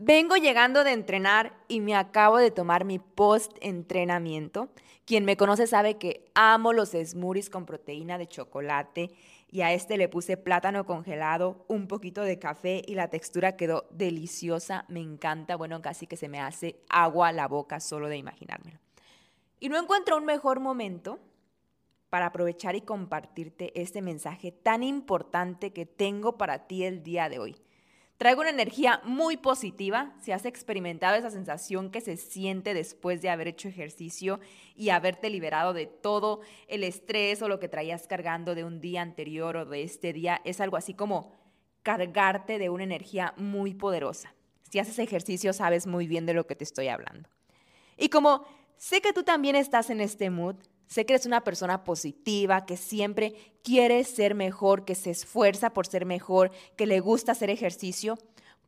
Vengo llegando de entrenar y me acabo de tomar mi post-entrenamiento. Quien me conoce sabe que amo los smoothies con proteína de chocolate y a este le puse plátano congelado, un poquito de café y la textura quedó deliciosa, me encanta, bueno, casi que se me hace agua a la boca solo de imaginármelo. Y no encuentro un mejor momento para aprovechar y compartirte este mensaje tan importante que tengo para ti el día de hoy. Traigo una energía muy positiva. Si has experimentado esa sensación que se siente después de haber hecho ejercicio y haberte liberado de todo el estrés o lo que traías cargando de un día anterior o de este día, es algo así como cargarte de una energía muy poderosa. Si haces ejercicio sabes muy bien de lo que te estoy hablando. Y como sé que tú también estás en este mood, Sé que eres una persona positiva, que siempre quiere ser mejor, que se esfuerza por ser mejor, que le gusta hacer ejercicio.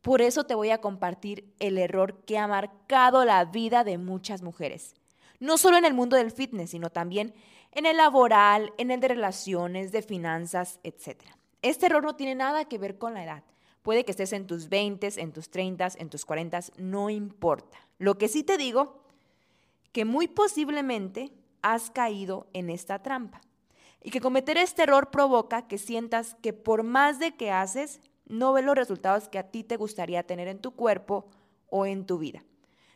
Por eso te voy a compartir el error que ha marcado la vida de muchas mujeres. No solo en el mundo del fitness, sino también en el laboral, en el de relaciones, de finanzas, etc. Este error no tiene nada que ver con la edad. Puede que estés en tus 20, en tus 30, en tus 40, no importa. Lo que sí te digo, que muy posiblemente has caído en esta trampa. Y que cometer este error provoca que sientas que por más de que haces, no ves los resultados que a ti te gustaría tener en tu cuerpo o en tu vida.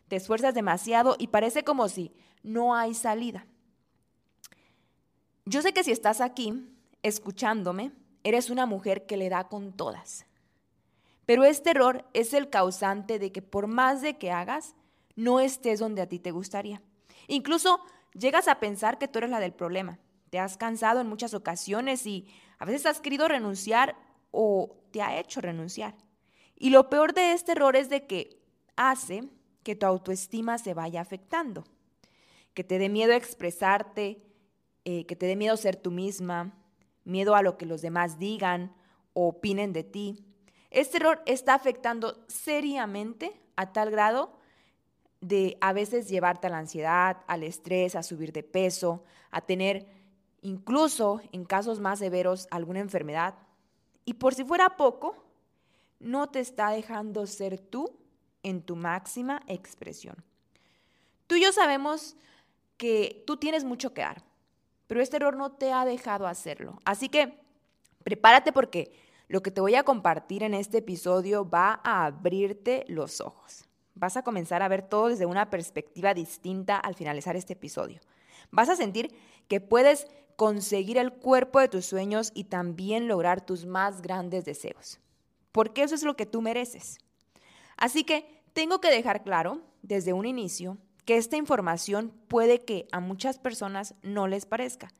Te esfuerzas demasiado y parece como si no hay salida. Yo sé que si estás aquí escuchándome, eres una mujer que le da con todas. Pero este error es el causante de que por más de que hagas, no estés donde a ti te gustaría. Incluso Llegas a pensar que tú eres la del problema. Te has cansado en muchas ocasiones y a veces has querido renunciar o te ha hecho renunciar. Y lo peor de este error es de que hace que tu autoestima se vaya afectando, que te dé miedo expresarte, eh, que te dé miedo ser tú misma, miedo a lo que los demás digan o opinen de ti. Este error está afectando seriamente a tal grado de a veces llevarte a la ansiedad, al estrés, a subir de peso, a tener incluso en casos más severos alguna enfermedad. Y por si fuera poco, no te está dejando ser tú en tu máxima expresión. Tú y yo sabemos que tú tienes mucho que dar, pero este error no te ha dejado hacerlo. Así que prepárate porque lo que te voy a compartir en este episodio va a abrirte los ojos. Vas a comenzar a ver todo desde una perspectiva distinta al finalizar este episodio. Vas a sentir que puedes conseguir el cuerpo de tus sueños y también lograr tus más grandes deseos. Porque eso es lo que tú mereces. Así que tengo que dejar claro desde un inicio que esta información puede que a muchas personas no les parezca.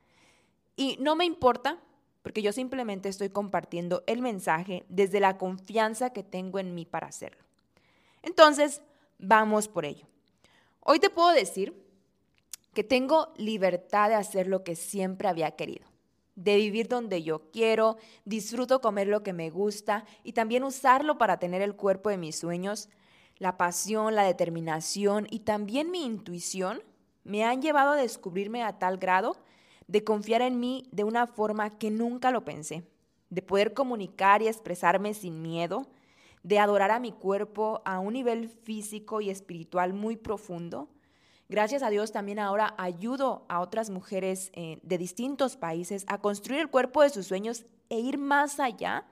Y no me importa porque yo simplemente estoy compartiendo el mensaje desde la confianza que tengo en mí para hacerlo. Entonces, vamos por ello. Hoy te puedo decir que tengo libertad de hacer lo que siempre había querido, de vivir donde yo quiero, disfruto comer lo que me gusta y también usarlo para tener el cuerpo de mis sueños. La pasión, la determinación y también mi intuición me han llevado a descubrirme a tal grado de confiar en mí de una forma que nunca lo pensé, de poder comunicar y expresarme sin miedo, de adorar a mi cuerpo a un nivel físico y espiritual muy profundo. Gracias a Dios también ahora ayudo a otras mujeres eh, de distintos países a construir el cuerpo de sus sueños e ir más allá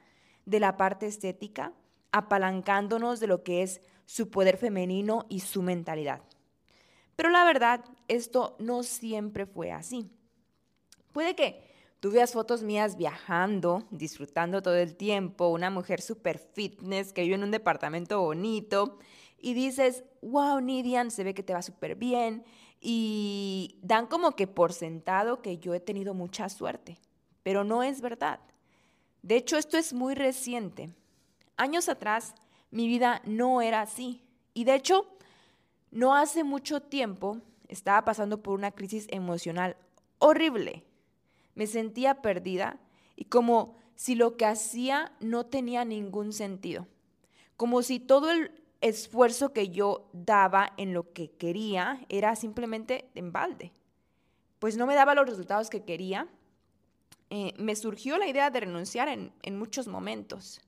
de la parte estética, apalancándonos de lo que es su poder femenino y su mentalidad. Pero la verdad, esto no siempre fue así. Puede que tú veas fotos mías viajando, disfrutando todo el tiempo, una mujer súper fitness que vive en un departamento bonito y dices, wow, Nidian, se ve que te va súper bien y dan como que por sentado que yo he tenido mucha suerte, pero no es verdad. De hecho, esto es muy reciente. Años atrás, mi vida no era así. Y de hecho, no hace mucho tiempo estaba pasando por una crisis emocional horrible. Me sentía perdida y como si lo que hacía no tenía ningún sentido. Como si todo el esfuerzo que yo daba en lo que quería era simplemente en balde. Pues no me daba los resultados que quería eh, me surgió la idea de renunciar en, en muchos momentos.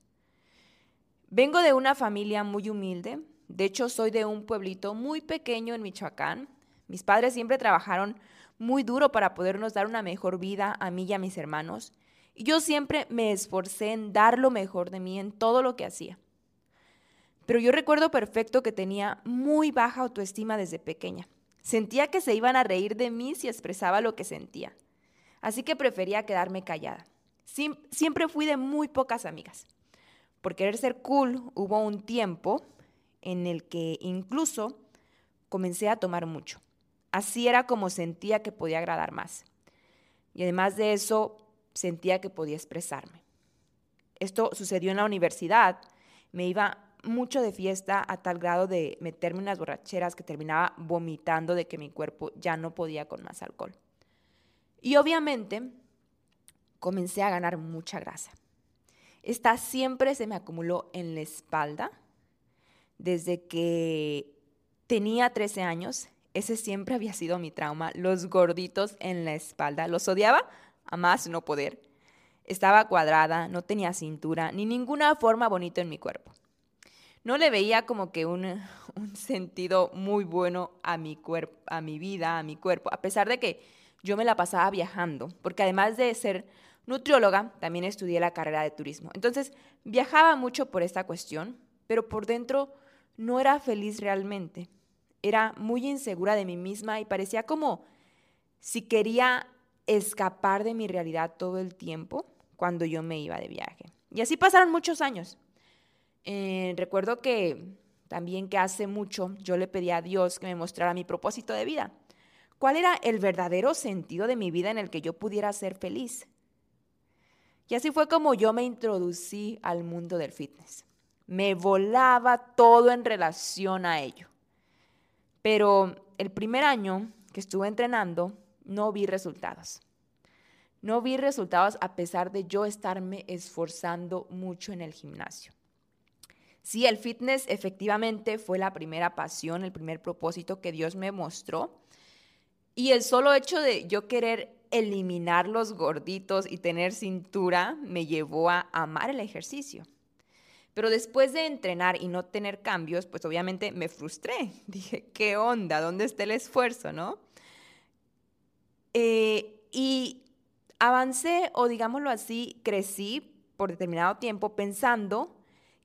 Vengo de una familia muy humilde, de hecho soy de un pueblito muy pequeño en Michoacán. Mis padres siempre trabajaron muy duro para podernos dar una mejor vida a mí y a mis hermanos. Y yo siempre me esforcé en dar lo mejor de mí en todo lo que hacía. Pero yo recuerdo perfecto que tenía muy baja autoestima desde pequeña. Sentía que se iban a reír de mí si expresaba lo que sentía así que prefería quedarme callada. siempre fui de muy pocas amigas. Por querer ser cool, hubo un tiempo en el que incluso comencé a tomar mucho. Así era como sentía que podía agradar más. Y además de eso, sentía que podía expresarme. Esto sucedió en la universidad. Me iba mucho de fiesta a tal grado de meterme unas borracheras que terminaba vomitando de que mi cuerpo ya no podía con más alcohol. Y obviamente comencé a ganar mucha grasa. Esta siempre se me acumuló en la espalda desde que tenía 13 años. Ese siempre había sido mi trauma, los gorditos en la espalda. Los odiaba a más no poder. Estaba cuadrada, no tenía cintura, ni ninguna forma bonita en mi cuerpo. No le veía como que un, un sentido muy bueno a mi, cuerpo, a mi vida, a mi cuerpo, a pesar de que yo me la pasaba viajando, porque además de ser nutrióloga, también estudié la carrera de turismo. Entonces, viajaba mucho por esta cuestión, pero por dentro no era feliz realmente. Era muy insegura de mí misma y parecía como si quería escapar de mi realidad todo el tiempo cuando yo me iba de viaje. Y así pasaron muchos años. Eh, recuerdo que también que hace mucho yo le pedí a Dios que me mostrara mi propósito de vida. ¿Cuál era el verdadero sentido de mi vida en el que yo pudiera ser feliz? Y así fue como yo me introducí al mundo del fitness. Me volaba todo en relación a ello. Pero el primer año que estuve entrenando, no vi resultados. No vi resultados a pesar de yo estarme esforzando mucho en el gimnasio. Sí, el fitness efectivamente fue la primera pasión, el primer propósito que Dios me mostró, y el solo hecho de yo querer eliminar los gorditos y tener cintura me llevó a amar el ejercicio. Pero después de entrenar y no tener cambios, pues obviamente me frustré. Dije, ¿qué onda? ¿Dónde está el esfuerzo, no? Eh, y avancé, o digámoslo así, crecí por determinado tiempo pensando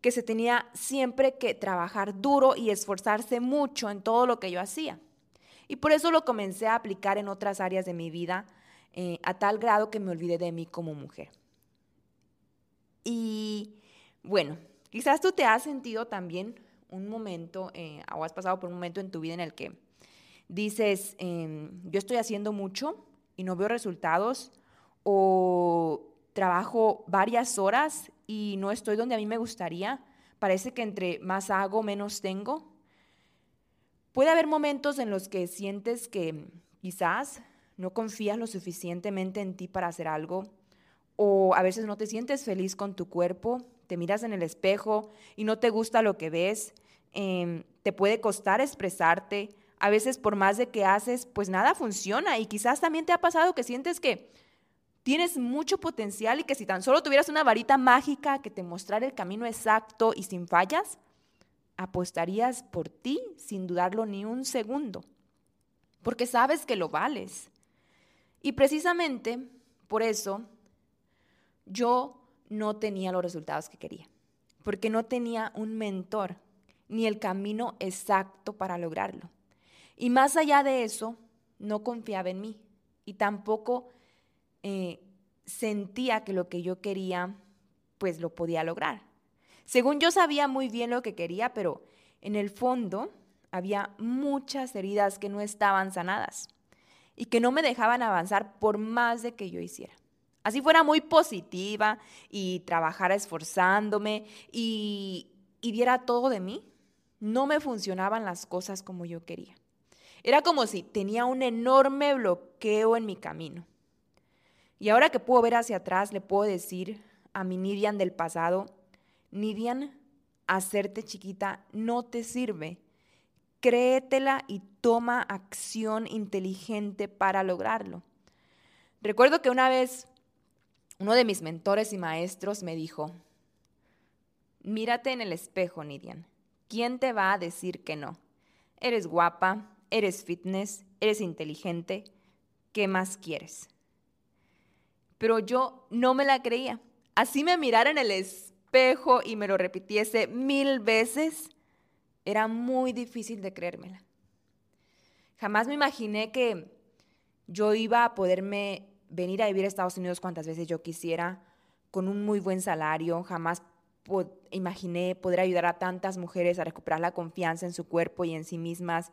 que se tenía siempre que trabajar duro y esforzarse mucho en todo lo que yo hacía. Y por eso lo comencé a aplicar en otras áreas de mi vida eh, a tal grado que me olvidé de mí como mujer. Y bueno, quizás tú te has sentido también un momento, eh, o has pasado por un momento en tu vida en el que dices, em, yo estoy haciendo mucho y no veo resultados, o trabajo varias horas y no estoy donde a mí me gustaría. Parece que entre más hago, menos tengo. Puede haber momentos en los que sientes que quizás no confías lo suficientemente en ti para hacer algo o a veces no te sientes feliz con tu cuerpo, te miras en el espejo y no te gusta lo que ves, em, te puede costar expresarte, a veces por más de que haces, pues nada funciona y quizás también te ha pasado que sientes que tienes mucho potencial y que si tan solo tuvieras una varita mágica que te mostrara el camino exacto y sin fallas, apostarías por ti sin dudarlo ni un segundo, porque sabes que lo vales. Y precisamente por eso yo no tenía los resultados que quería, porque no tenía un mentor ni el camino exacto para lograrlo. Y más allá de eso, no confiaba en mí y tampoco eh, sentía que lo que yo quería, pues lo podía lograr. Según yo sabía muy bien lo que quería, pero en el fondo había muchas heridas que no estaban sanadas y que no me dejaban avanzar por más de que yo hiciera. Así fuera muy positiva y trabajara esforzándome y, y diera todo de mí, no me funcionaban las cosas como yo quería. Era como si tenía un enorme bloqueo en mi camino. Y ahora que puedo ver hacia atrás, le puedo decir a mi Nidian del pasado, Nidian, hacerte chiquita no te sirve. Créetela y toma acción inteligente para lograrlo. Recuerdo que una vez uno de mis mentores y maestros me dijo, mírate en el espejo, Nidian. ¿Quién te va a decir que no? Eres guapa, eres fitness, eres inteligente, ¿qué más quieres? Pero yo no me la creía. Así me mirara en el espejo y me lo repitiese mil veces, era muy difícil de creérmela. Jamás me imaginé que yo iba a poderme venir a vivir a Estados Unidos cuantas veces yo quisiera, con un muy buen salario. Jamás imaginé poder ayudar a tantas mujeres a recuperar la confianza en su cuerpo y en sí mismas,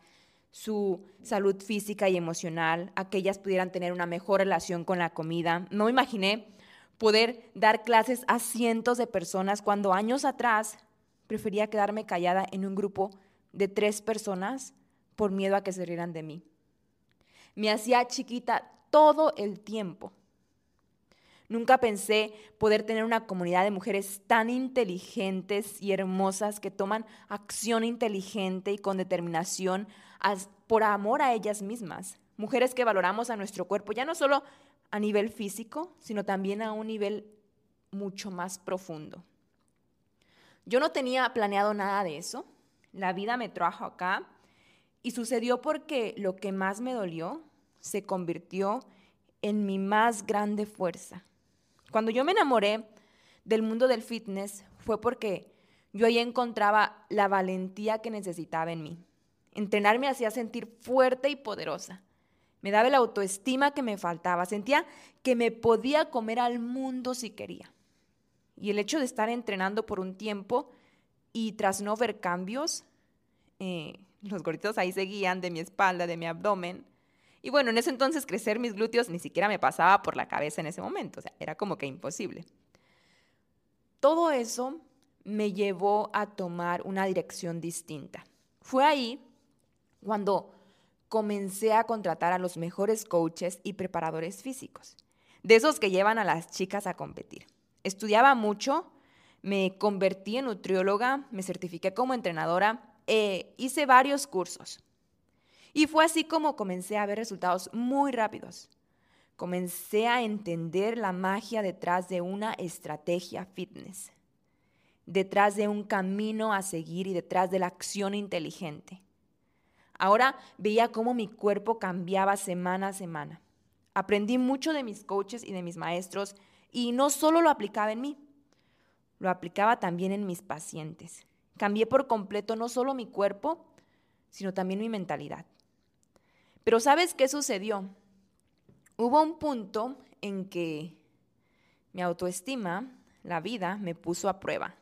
su salud física y emocional, a que ellas pudieran tener una mejor relación con la comida. No imaginé poder dar clases a cientos de personas cuando años atrás prefería quedarme callada en un grupo de tres personas por miedo a que se rieran de mí. Me hacía chiquita todo el tiempo. Nunca pensé poder tener una comunidad de mujeres tan inteligentes y hermosas que toman acción inteligente y con determinación por amor a ellas mismas. Mujeres que valoramos a nuestro cuerpo, ya no solo a nivel físico, sino también a un nivel mucho más profundo. Yo no tenía planeado nada de eso. La vida me trajo acá y sucedió porque lo que más me dolió se convirtió en mi más grande fuerza. Cuando yo me enamoré del mundo del fitness fue porque yo ahí encontraba la valentía que necesitaba en mí. Entrenar me hacía sentir fuerte y poderosa. Me daba la autoestima que me faltaba. Sentía que me podía comer al mundo si quería. Y el hecho de estar entrenando por un tiempo y tras no ver cambios, eh, los gorditos ahí seguían de mi espalda, de mi abdomen, y bueno, en ese entonces crecer mis glúteos ni siquiera me pasaba por la cabeza en ese momento, o sea, era como que imposible. Todo eso me llevó a tomar una dirección distinta. Fue ahí cuando comencé a contratar a los mejores coaches y preparadores físicos, de esos que llevan a las chicas a competir. Estudiaba mucho, me convertí en nutrióloga, me certifiqué como entrenadora, e hice varios cursos. Y fue así como comencé a ver resultados muy rápidos. Comencé a entender la magia detrás de una estrategia fitness, detrás de un camino a seguir y detrás de la acción inteligente. Ahora veía cómo mi cuerpo cambiaba semana a semana. Aprendí mucho de mis coaches y de mis maestros y no solo lo aplicaba en mí, lo aplicaba también en mis pacientes. Cambié por completo no solo mi cuerpo, sino también mi mentalidad. Pero ¿sabes qué sucedió? Hubo un punto en que mi autoestima, la vida, me puso a prueba.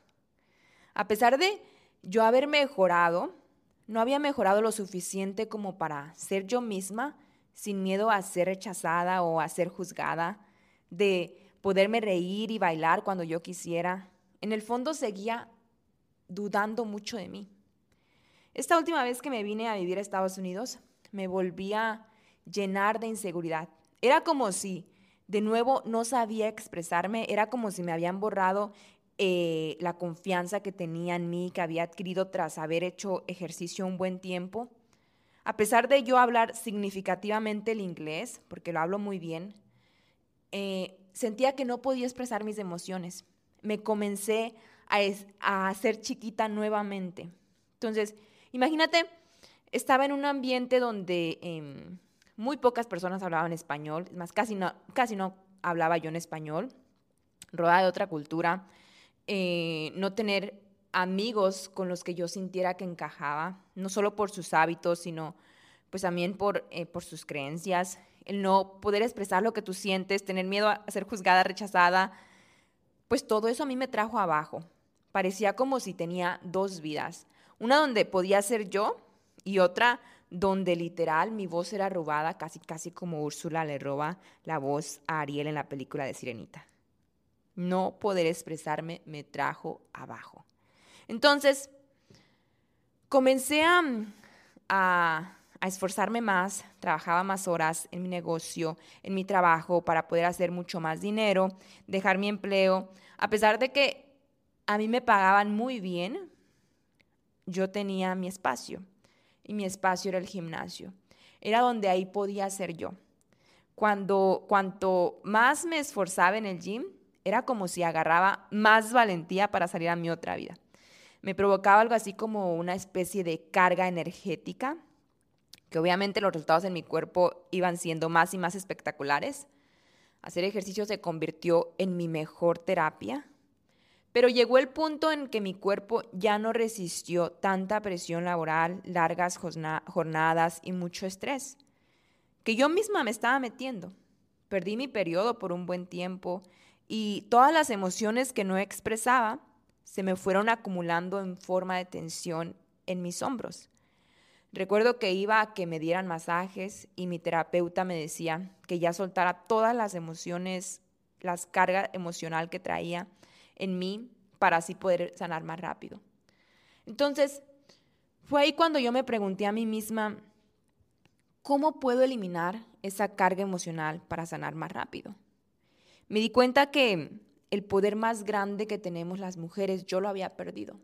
A pesar de yo haber mejorado, no había mejorado lo suficiente como para ser yo misma sin miedo a ser rechazada o a ser juzgada, de poderme reír y bailar cuando yo quisiera. En el fondo seguía dudando mucho de mí. Esta última vez que me vine a vivir a Estados Unidos, me volvía a llenar de inseguridad. Era como si de nuevo no sabía expresarme, era como si me habían borrado eh, la confianza que tenía en mí, que había adquirido tras haber hecho ejercicio un buen tiempo. A pesar de yo hablar significativamente el inglés, porque lo hablo muy bien, eh, sentía que no podía expresar mis emociones. Me comencé a, a ser chiquita nuevamente. Entonces, imagínate estaba en un ambiente donde em, muy pocas personas hablaban español, es más, casi no, casi no hablaba yo en español, rodeada de otra cultura, eh, no tener amigos con los que yo sintiera que encajaba, no solo por sus hábitos, sino pues también por, eh, por sus creencias, el no poder expresar lo que tú sientes, tener miedo a ser juzgada, rechazada, pues todo eso a mí me trajo abajo. Parecía como si tenía dos vidas, una donde podía ser yo y otra donde literal mi voz era robada, casi casi como Úrsula le roba la voz a Ariel en la película de Sirenita. No poder expresarme me trajo abajo. Entonces, comencé a, a, esforzarme más, trabajaba más horas en mi negocio, en mi trabajo, para poder hacer mucho más dinero, dejar mi empleo. A pesar de que a mí me pagaban muy bien, yo tenía mi espacio y mi espacio era el gimnasio. Era donde ahí podía ser yo. Cuando, cuanto más me esforzaba en el gym, era como si agarraba más valentía para salir a mi otra vida. Me provocaba algo así como una especie de carga energética, que obviamente los resultados en mi cuerpo iban siendo más y más espectaculares. Hacer ejercicio se convirtió en mi mejor terapia pero llegó el punto en que mi cuerpo ya no resistió tanta presión laboral, largas jornadas y mucho estrés, que yo misma me estaba metiendo. Perdí mi periodo por un buen tiempo y todas las emociones que no expresaba se me fueron acumulando en forma de tensión en mis hombros. Recuerdo que iba a que me dieran masajes y mi terapeuta me decía que ya soltara todas las emociones, las cargas emocional que traía en mí para así poder sanar más rápido. Entonces, fue ahí cuando yo me pregunté a mí misma, ¿cómo puedo eliminar esa carga emocional para sanar más rápido? Me di cuenta que el poder más grande que tenemos las mujeres yo lo había perdido.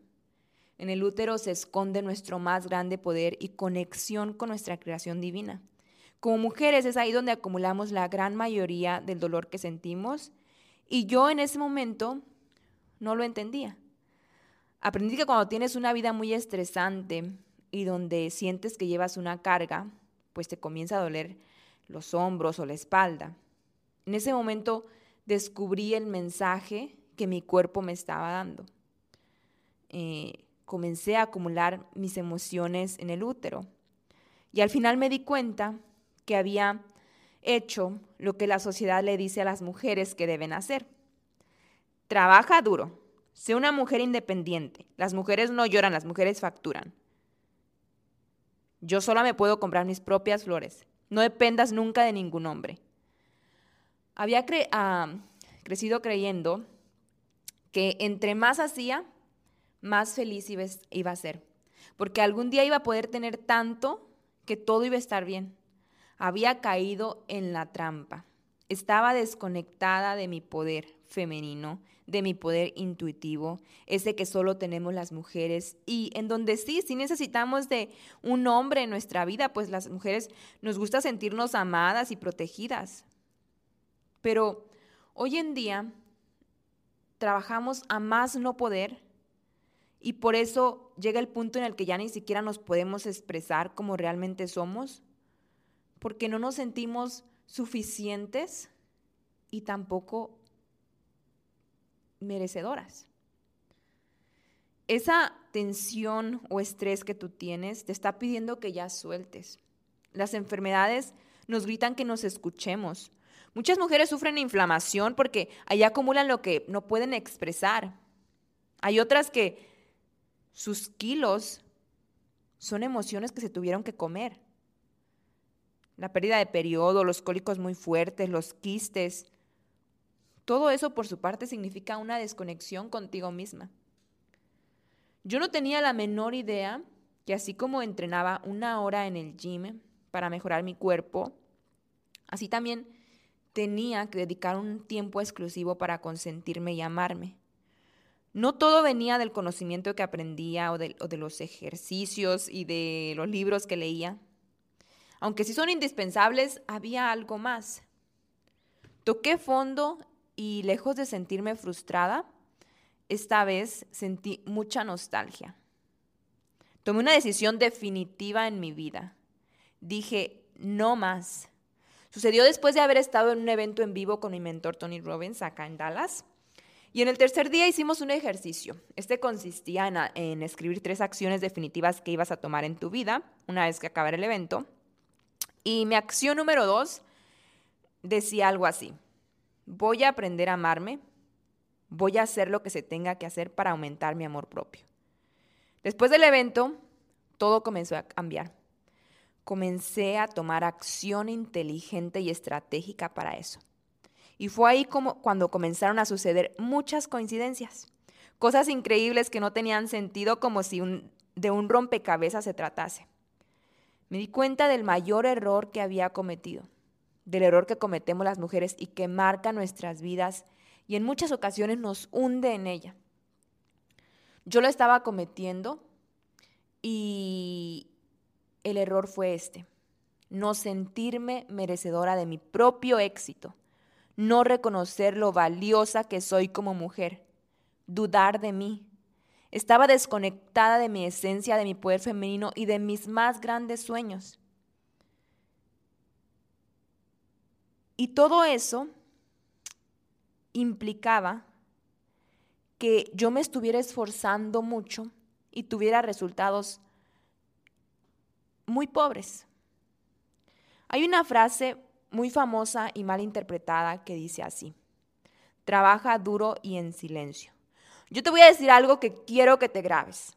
En el útero se esconde nuestro más grande poder y conexión con nuestra creación divina. Como mujeres es ahí donde acumulamos la gran mayoría del dolor que sentimos y yo en ese momento no lo entendía. Aprendí que cuando tienes una vida muy estresante y donde sientes que llevas una carga, pues te comienza a doler los hombros o la espalda. En ese momento descubrí el mensaje que mi cuerpo me estaba dando. Eh, comencé a acumular mis emociones en el útero y al final me di cuenta que había hecho lo que la sociedad le dice a las mujeres que deben hacer. Trabaja duro. Sé una mujer independiente. Las mujeres no lloran, las mujeres facturan. Yo sola me puedo comprar mis propias flores. No dependas nunca de ningún hombre. Había ah, crecido creyendo que entre más hacía, más feliz iba, iba a ser. Porque algún día iba a poder tener tanto que todo iba a estar bien. Había caído en la trampa. Estaba desconectada de mi poder femenino, de mi poder intuitivo, ese que solo tenemos las mujeres y en donde sí, sí necesitamos de un hombre en nuestra vida, pues las mujeres nos gusta sentirnos amadas y protegidas. Pero hoy en día trabajamos a más no poder y por eso llega el punto en el que ya ni siquiera nos podemos expresar como realmente somos, porque no nos sentimos suficientes y tampoco merecedoras. Esa tensión o estrés que tú tienes te está pidiendo que ya sueltes. Las enfermedades nos gritan que nos escuchemos. Muchas mujeres sufren inflamación porque allá acumulan lo que no pueden expresar. Hay otras que sus kilos son emociones que se tuvieron que comer. La pérdida de periodo, los cólicos muy fuertes, los quistes, todo eso por su parte significa una desconexión contigo misma. Yo no tenía la menor idea que así como entrenaba una hora en el gym para mejorar mi cuerpo, así también tenía que dedicar un tiempo exclusivo para consentirme y amarme. No todo venía del conocimiento que aprendía o de, o de, los ejercicios y de los libros que leía. Aunque sí son indispensables, había algo más. Toqué fondo y lejos de sentirme frustrada, esta vez sentí mucha nostalgia. Tomé una decisión definitiva en mi vida. Dije, no más. Sucedió después de haber estado en un evento en vivo con mi mentor Tony Robbins acá en Dallas. Y en el tercer día hicimos un ejercicio. Este consistía en, escribir tres acciones definitivas que ibas a tomar en tu vida una vez que acabara el evento Y mi acción número dos decía algo así. Voy a aprender a amarme. Voy a hacer lo que se tenga que hacer para aumentar mi amor propio. Después del evento, todo comenzó a cambiar. Comencé a tomar acción inteligente y estratégica para eso. Y fue ahí como cuando comenzaron a suceder muchas coincidencias, cosas increíbles que no tenían sentido como si de un rompecabezas se tratase. Me di cuenta del mayor error que había cometido, del error que cometemos las mujeres y que marca nuestras vidas y en muchas ocasiones nos hunde en ella. Yo lo estaba cometiendo y el error fue este, no sentirme merecedora de mi propio éxito no reconocer lo valiosa que soy como mujer, dudar de mí. Estaba desconectada de mi esencia, de mi poder femenino y de mis más grandes sueños. Y todo eso implicaba que yo me estuviera esforzando mucho y tuviera resultados muy pobres. Hay una frase muy famosa y mal interpretada que dice así, trabaja duro y en silencio. Yo te voy a decir algo que quiero que te grabes.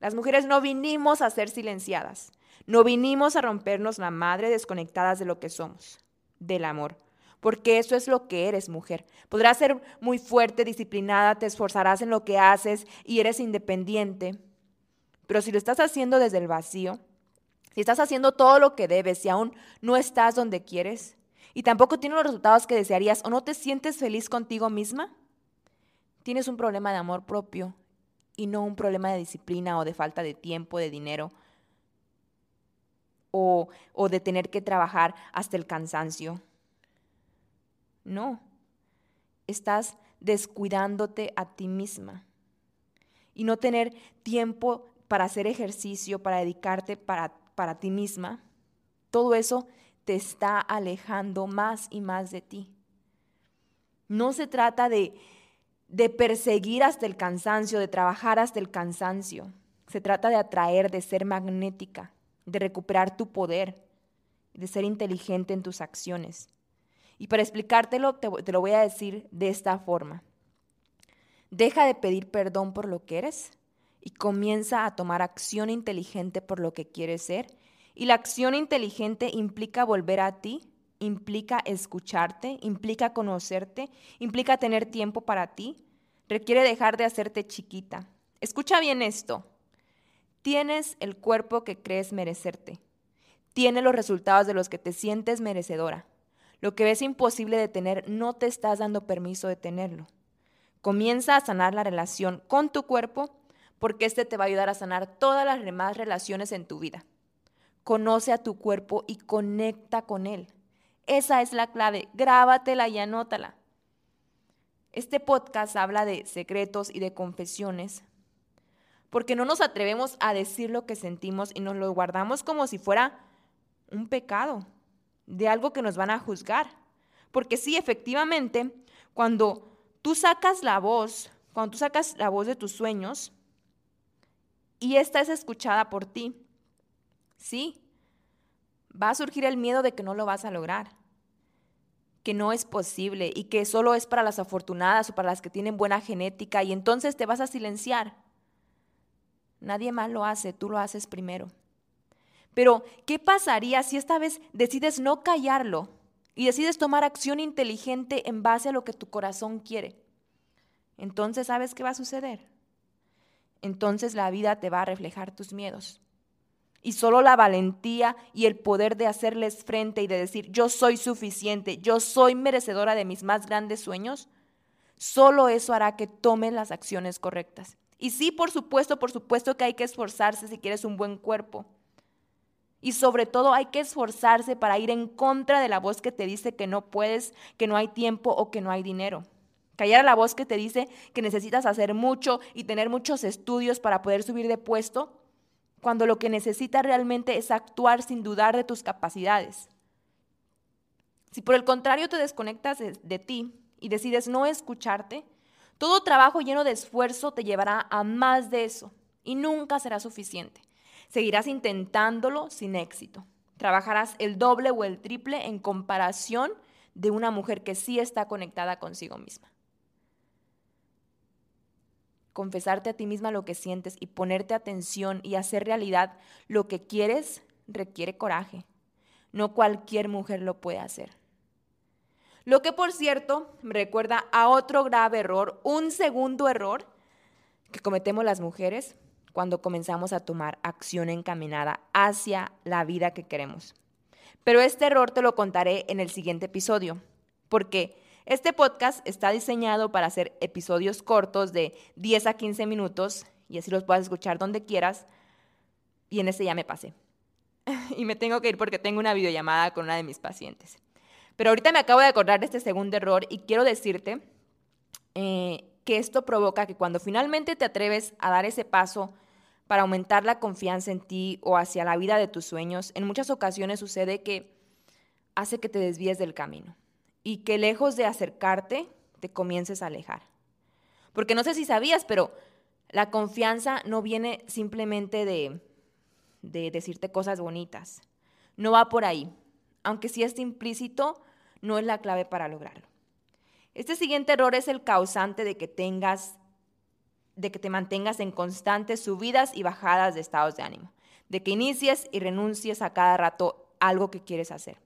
Las mujeres no vinimos a ser silenciadas, no vinimos a rompernos la madre desconectadas de lo que somos, del amor, porque eso es lo que eres mujer. Podrás ser muy fuerte, disciplinada, te esforzarás en lo que haces y eres independiente, pero si lo estás haciendo desde el vacío, si estás haciendo todo lo que debes y aún no estás donde quieres, y tampoco tienes los resultados que desearías o no te sientes feliz contigo misma, tienes un problema de amor propio y no un problema de disciplina o de falta de tiempo, de dinero o, o de tener que trabajar hasta el cansancio. No, estás descuidándote a ti misma y no tener tiempo para hacer ejercicio, para dedicarte para, para ti misma, todo eso te está alejando más y más de ti. No se trata de, de perseguir hasta el cansancio, de trabajar hasta el cansancio. Se trata de atraer, de ser magnética, de recuperar tu poder, de ser inteligente en tus acciones. Y para explicártelo, te, te, lo voy a decir de esta forma. Deja de pedir perdón por lo que eres y comienza a tomar acción inteligente por lo que quieres ser y la acción inteligente implica volver a ti, implica escucharte, implica conocerte, implica tener tiempo para ti, requiere dejar de hacerte chiquita. Escucha bien esto. Tienes el cuerpo que crees merecerte. Tienes los resultados de los que te sientes merecedora. Lo que ves imposible de tener, no te estás dando permiso de tenerlo. Comienza a sanar la relación con tu cuerpo porque este te va a ayudar a sanar todas las demás relaciones en tu vida. Conoce a tu cuerpo y conecta con él. Esa es la clave. Grábatela y anótala. Este podcast habla de secretos y de confesiones porque no nos atrevemos a decir lo que sentimos y nos lo guardamos como si fuera un pecado, de algo que nos van a juzgar. Porque sí, efectivamente, cuando tú sacas la voz, cuando tú sacas la voz de tus sueños y esta es escuchada por ti, Sí, va a surgir el miedo de que no lo vas a lograr, que no es posible y que solo es para las afortunadas o para las que tienen buena genética y entonces te vas a silenciar. Nadie más lo hace, tú lo haces primero. Pero, ¿qué pasaría si esta vez decides no callarlo y decides tomar acción inteligente en base a lo que tu corazón quiere? Entonces, ¿sabes qué va a suceder? Entonces la vida te va a reflejar tus miedos. Y solo la valentía y el poder de hacerles frente y de decir, yo soy suficiente, yo soy merecedora de mis más grandes sueños, solo eso hará que tomen las acciones correctas. Y sí, por supuesto, por supuesto que hay que esforzarse si quieres un buen cuerpo. Y sobre todo hay que esforzarse para ir en contra de la voz que te dice que no puedes, que no hay tiempo o que no hay dinero. Callar a la voz que te dice que necesitas hacer mucho y tener muchos estudios para poder subir de puesto cuando lo que necesitas realmente es actuar sin dudar de tus capacidades. Si por el contrario te desconectas de, de, ti y decides no escucharte, todo trabajo lleno de esfuerzo te llevará a más de eso y nunca será suficiente. Seguirás intentándolo sin éxito. Trabajarás el doble o el triple en comparación de una mujer que sí está conectada consigo misma. Confesarte a ti misma lo que sientes y ponerte atención y hacer realidad lo que quieres requiere coraje. No cualquier mujer lo puede hacer. Lo que, por cierto, me recuerda a otro grave error, un segundo error que cometemos las mujeres cuando comenzamos a tomar acción encaminada hacia la vida que queremos. Pero este error te lo contaré en el siguiente episodio, porque este podcast está diseñado para hacer episodios cortos de 10 a 15 minutos y así los puedas escuchar donde quieras. Y en este ya me pasé. y me tengo que ir porque tengo una videollamada con una de mis pacientes. Pero ahorita me acabo de acordar de este segundo error y quiero decirte eh, que esto provoca que cuando finalmente te atreves a dar ese paso para aumentar la confianza en ti o hacia la vida de tus sueños, en muchas ocasiones sucede que hace que te desvíes del camino y que lejos de acercarte, te comiences a alejar. Porque no sé si sabías, pero la confianza no viene simplemente de, de decirte cosas bonitas. No va por ahí. Aunque si es implícito, no es la clave para lograrlo. Este siguiente error es el causante de que tengas, de que te mantengas en constantes subidas y bajadas de estados de ánimo, de que inicies y renuncies a cada rato algo que quieres hacer,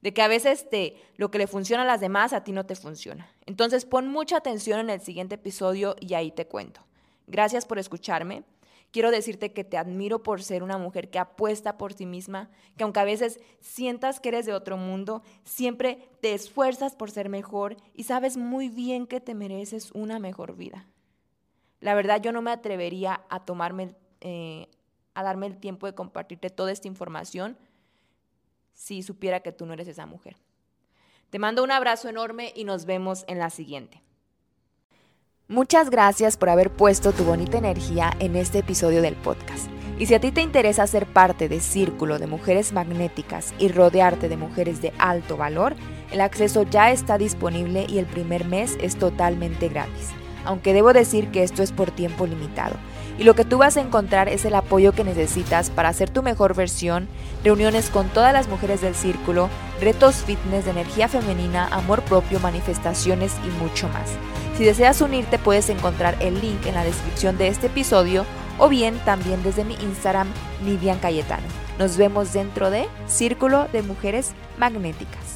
de que a veces te, lo que le funciona a las demás a ti no te funciona. Entonces pon mucha atención en el siguiente episodio y ahí te cuento. Gracias por escucharme. Quiero decirte que te admiro por ser una mujer que apuesta por sí misma, que aunque a veces sientas que eres de otro mundo, siempre te esfuerzas por ser mejor y sabes muy bien que te mereces una mejor vida. La verdad yo no me atrevería a tomarme, eh, a darme el tiempo de compartirte toda esta información si supiera que tú no eres esa mujer. Te mando un abrazo enorme y nos vemos en la siguiente. Muchas gracias por haber puesto tu bonita energía en este episodio del podcast. Y si a ti te interesa ser parte de Círculo de Mujeres Magnéticas y rodearte de mujeres de alto valor, el acceso ya está disponible y el primer mes es totalmente gratis. Aunque debo decir que esto es por tiempo limitado. Y lo que tú vas a encontrar es el apoyo que necesitas para hacer tu mejor versión, reuniones con todas las mujeres del círculo, retos fitness de energía femenina, amor propio, manifestaciones y mucho más. Si deseas unirte puedes encontrar el link en la descripción de este episodio o bien también desde mi Instagram Nidian Cayetano. Nos vemos dentro de Círculo de Mujeres Magnéticas.